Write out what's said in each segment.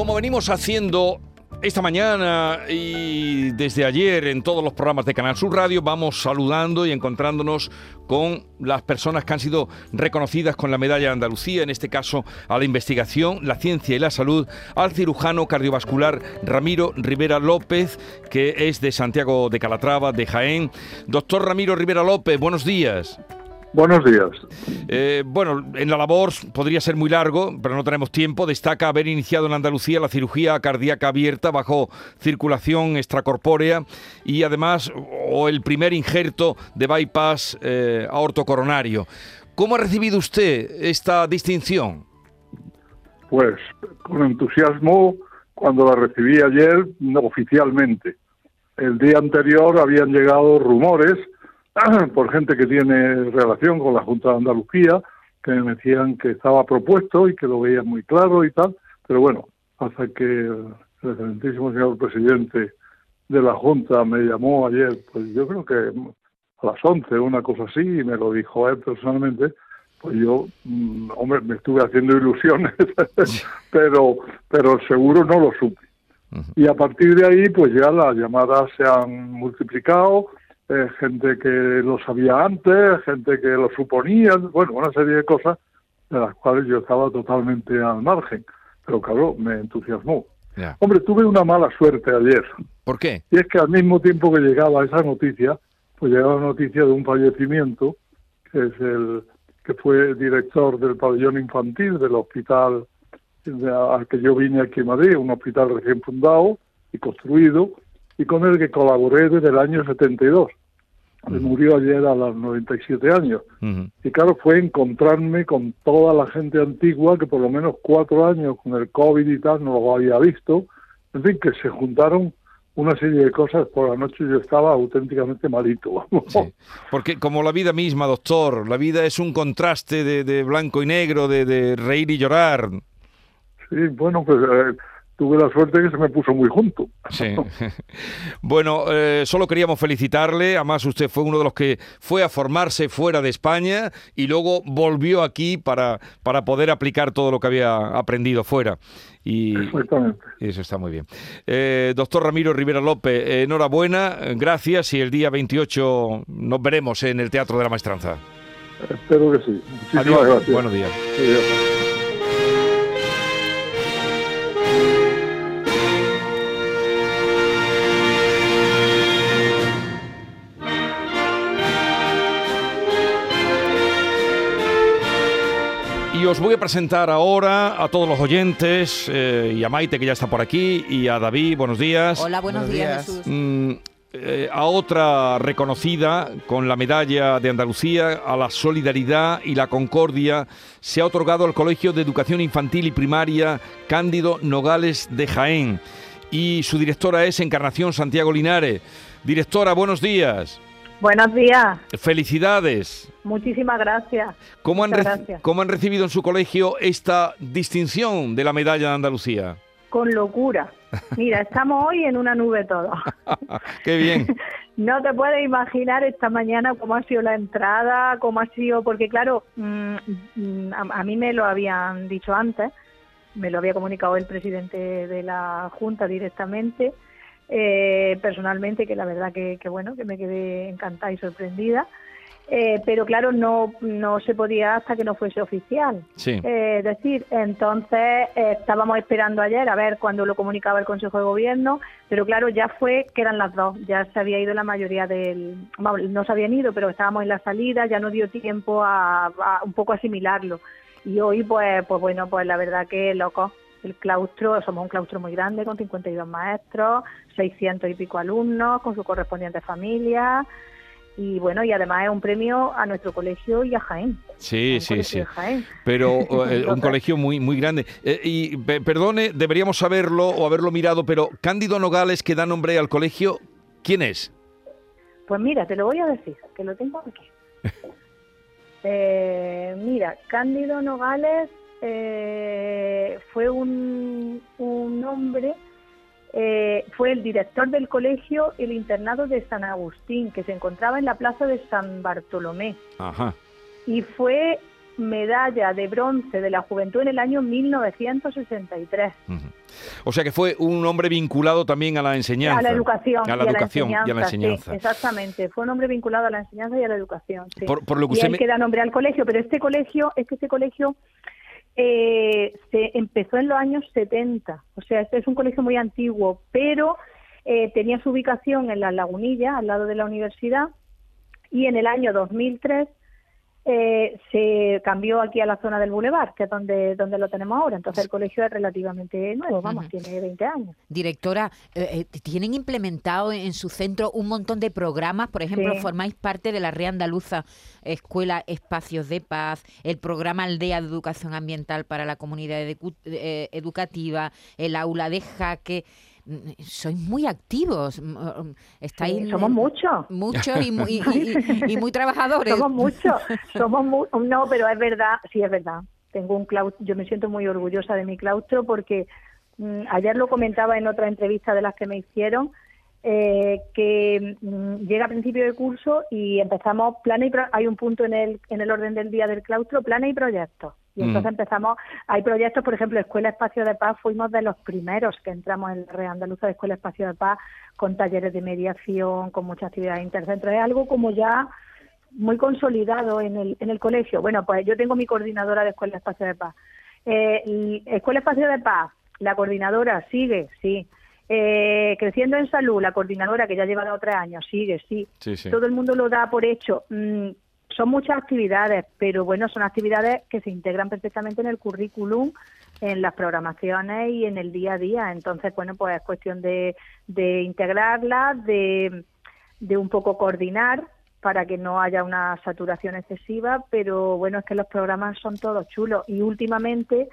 Como venimos haciendo esta mañana y desde ayer en todos los programas de Canal Sur Radio vamos saludando y encontrándonos con las personas que han sido reconocidas con la medalla de Andalucía, en este caso a la investigación, la ciencia y la salud, al cirujano cardiovascular Ramiro Rivera López, que es de Santiago de Calatrava, de Jaén. Doctor Ramiro Rivera López, buenos días. Buenos días. Eh, bueno, en la labor podría ser muy largo, pero no tenemos tiempo. Destaca haber iniciado en Andalucía la cirugía cardíaca abierta bajo circulación extracorpórea y además o el primer injerto de bypass eh, aortocoronario. ¿Cómo ha recibido usted esta distinción? Pues con entusiasmo cuando la recibí ayer oficialmente. El día anterior habían llegado rumores por gente que tiene relación con la Junta de Andalucía, que me decían que estaba propuesto y que lo veían muy claro y tal, pero bueno, hasta que el excelentísimo señor presidente de la Junta me llamó ayer, pues yo creo que a las 11, una cosa así, y me lo dijo él personalmente, pues yo, mm, hombre, me estuve haciendo ilusiones, pero, pero seguro no lo supe. Y a partir de ahí, pues ya las llamadas se han multiplicado, eh, gente que lo sabía antes, gente que lo suponía, bueno, una serie de cosas de las cuales yo estaba totalmente al margen. Pero claro, me entusiasmó. Hombre, tuve una mala suerte ayer. ¿Por qué? Y es que al mismo tiempo que llegaba esa noticia, pues llegaba la noticia de un fallecimiento, que es el que fue director del pabellón infantil del hospital al que yo vine aquí en Madrid, un hospital recién fundado y construido, y con el que colaboré desde el año 72 murió ayer a los 97 años. Y claro, fue encontrarme con toda la gente antigua que por lo menos cuatro años con el COVID y tal no lo había visto. En fin, que se juntaron una serie de cosas. Por la noche yo estaba auténticamente malito. Porque como la vida misma, doctor, la vida es un contraste de, blanco y negro, de, reír y llorar. Sí, bueno, pues... Eh, tuve la suerte que se me puso muy junto. Sí. bueno, eh, solo queríamos felicitarle. Además, usted fue uno de los que fue a formarse fuera de España y luego volvió aquí para, para poder aplicar todo lo que había aprendido fuera. Y, eso está muy bien. Eh, doctor Ramiro Rivera López, enhorabuena, gracias y el día 28 nos veremos en el Teatro de la Maestranza. Espero que sí. Adiós. Gracias. Buenos días. Y os voy a presentar ahora a todos los oyentes eh, y a Maite que ya está por aquí y a David, buenos días. Hola, buenos, días, Jesús. Mm, eh, a otra reconocida con la medalla de Andalucía a la solidaridad y la concordia se ha otorgado al Colegio de Educación Infantil y Primaria Cándido Nogales de Jaén y su directora es Encarnación Santiago Linares. Directora, buenos días. Buenos días. Felicidades. Muchísimas gracias. ¿Cómo han, ¿Cómo han recibido en su colegio esta distinción de la medalla de Andalucía? Con locura. Mira, estamos hoy en una nube todos. Qué bien. no te puedes imaginar esta mañana cómo ha sido la entrada, cómo ha sido, porque claro, mm, mm, a, mí me lo habían dicho antes, me lo había comunicado el presidente de la Junta directamente eh, personalmente, que la verdad que, bueno, que me quedé encantada y sorprendida. Eh, pero claro, no, no se podía hasta que no fuese oficial. Eh, es decir, entonces estábamos esperando ayer a ver cuándo lo comunicaba el Consejo de Gobierno, pero claro, ya fue que eran las dos, ya se había ido la mayoría del. no se habían ido, pero estábamos en la salida, ya no dio tiempo a, a un poco asimilarlo. Y hoy, pues, pues bueno, pues la verdad que loco, el claustro, somos un claustro muy grande con 52 maestros, 600 y pico alumnos con su correspondiente familia y bueno, y además es un premio a nuestro colegio y a Jaén. Sí, sí, sí. Pero eh, un colegio muy muy grande. Eh, y perdone, deberíamos saberlo o haberlo mirado, pero Cándido Nogales que da nombre al colegio, ¿quién es? Pues mira, te lo voy a decir, que lo tengo aquí. eh, mira, Cándido Nogales eh, fue un, un hombre, eh, fue el director del colegio El Internado de San Agustín, que se encontraba en la plaza de San Bartolomé. Y fue medalla de bronce de la juventud en el año 1963. O sea que fue un hombre vinculado también a la enseñanza. A la educación. A la educación y a la enseñanza. exactamente, fue un hombre vinculado a la enseñanza y a la educación. Por, lo que y usted él que da nombre al colegio, pero este colegio, es que este colegio eh, se empezó en los años 70. O sea, este es un colegio muy antiguo, pero eh, tenía su ubicación en la Lagunilla, al lado de la universidad, y en el año 2003 eh, se cambió aquí a la zona del Boulevard, que es donde, donde lo tenemos ahora. Entonces el colegio es relativamente nuevo, vamos, tiene 20 años. Directora, eh, eh, ¿tienen implementado en su centro un montón de programas? Por ejemplo, formáis parte de la Red Andaluza Escuela Espacios de Paz, el programa Aldea de Educación Ambiental para la Comunidad Educativa, el aula de jaque sois muy activos. Estáis somos muchos. Muchos y muy, y, muy trabajadores. Somos muchos. Somos no, pero es verdad, sí es verdad. Tengo un claustro, yo me siento muy orgullosa de mi claustro porque mm, ayer lo comentaba en otra entrevista de las que me hicieron. Eh, que mm, llega a principio de curso y empezamos plan y hay un punto en el en el orden del día del claustro planes y proyectos y entonces mm. empezamos, hay proyectos, por ejemplo, Escuela Espacio de Paz, fuimos de los primeros que entramos en la Red Andaluza de Escuela Espacio de Paz con talleres de mediación, con muchas actividades intercentros. Es algo como ya muy consolidado en el, en el colegio. Bueno, pues yo tengo mi coordinadora de Escuela Espacio de Paz. Eh, Escuela Espacio de Paz, la coordinadora sigue, sí. Eh, creciendo en salud, la coordinadora que ya lleva tres años, sigue, sí. Todo el mundo lo da por hecho. Mm, son muchas actividades, pero bueno, son actividades que se integran perfectamente en el currículum, en las programaciones y en el día a día. Entonces, bueno, pues es cuestión de, de integrarlas, de, de un poco coordinar para que no haya una saturación excesiva, pero bueno, es que los programas son todos chulos y últimamente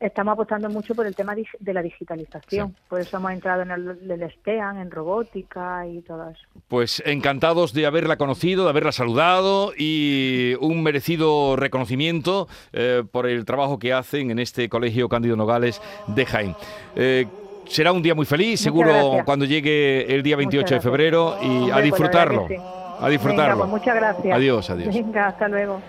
estamos apostando mucho por el tema de la digitalización. Por eso hemos entrado en el, STEAN, en robótica y todo eso. Pues encantados de haberla conocido, de haberla saludado y un merecido reconocimiento eh, por el trabajo que hacen en este Colegio Cándido Nogales de Jaén. Eh, será un día muy feliz, seguro cuando llegue el día 28 de febrero y a disfrutarlo. A disfrutarlo. Pues muchas gracias. Adiós, adiós. Venga, hasta luego.